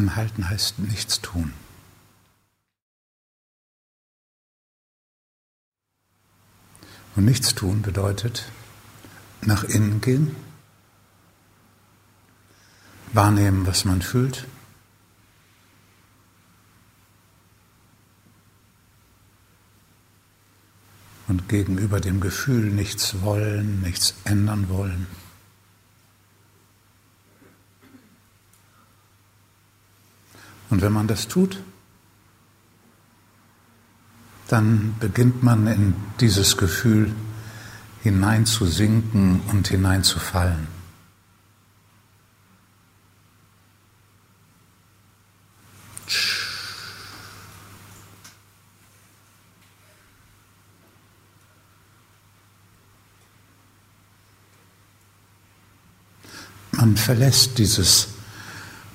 Anhalten heißt nichts tun. Und nichts tun bedeutet nach innen gehen, wahrnehmen, was man fühlt. Und gegenüber dem Gefühl nichts wollen, nichts ändern wollen. Und wenn man das tut, dann beginnt man in dieses Gefühl hineinzusinken und hineinzufallen. Man verlässt dieses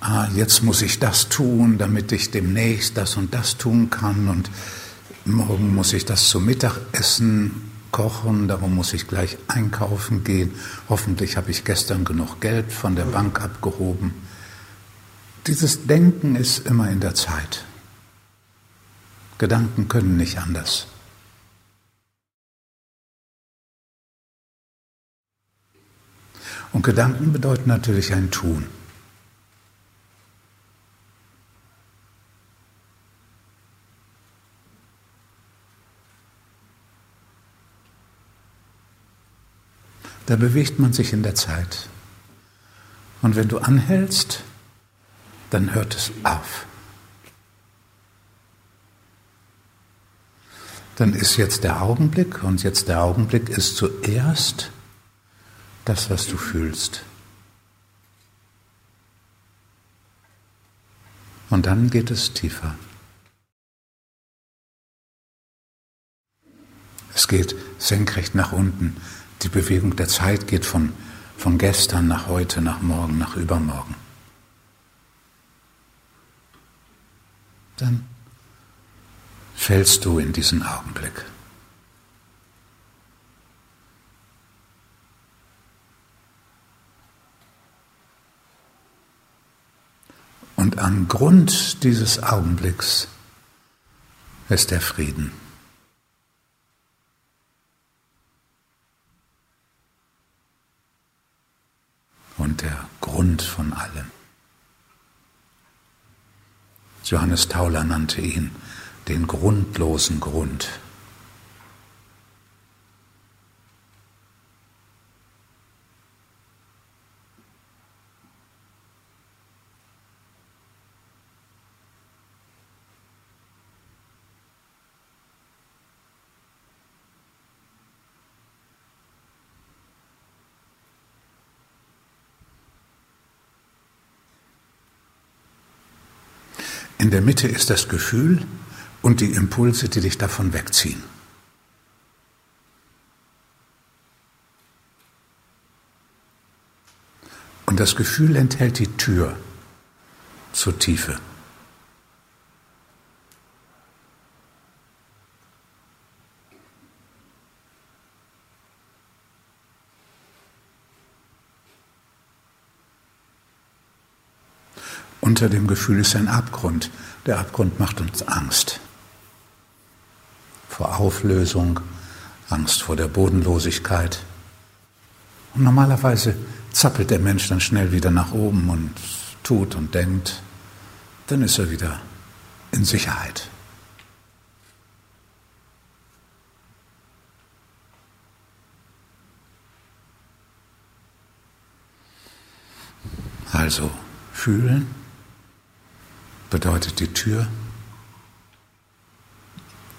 ah, jetzt muss ich das tun, damit ich demnächst das und das tun kann und morgen muss ich das zum Mittagessen kochen, darum muss ich gleich einkaufen gehen. Hoffentlich habe ich gestern genug Geld von der Bank abgehoben. Dieses Denken ist immer in der Zeit. Gedanken können nicht anders. Und Gedanken bedeuten natürlich ein Tun. Da bewegt man sich in der Zeit. Und wenn du anhältst, dann hört es auf. Dann ist jetzt der Augenblick und jetzt der Augenblick ist zuerst das, was du fühlst. Und dann geht es tiefer. Es geht senkrecht nach unten. Die Bewegung der Zeit geht von, von gestern nach heute, nach morgen, nach übermorgen. Dann fällst du in diesen Augenblick. Und am Grund dieses Augenblicks ist der Frieden. Und der Grund von allem. Johannes Tauler nannte ihn den grundlosen Grund. In der Mitte ist das Gefühl und die Impulse, die dich davon wegziehen. Und das Gefühl enthält die Tür zur Tiefe. Unter dem Gefühl ist ein Abgrund. Der Abgrund macht uns Angst. Vor Auflösung, Angst vor der Bodenlosigkeit. Und normalerweise zappelt der Mensch dann schnell wieder nach oben und tut und denkt. Dann ist er wieder in Sicherheit. Also fühlen bedeutet die Tür.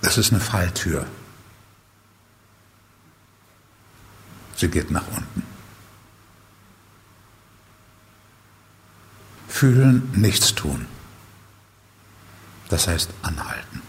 Es ist eine Falltür. Sie geht nach unten. Fühlen, nichts tun. Das heißt anhalten.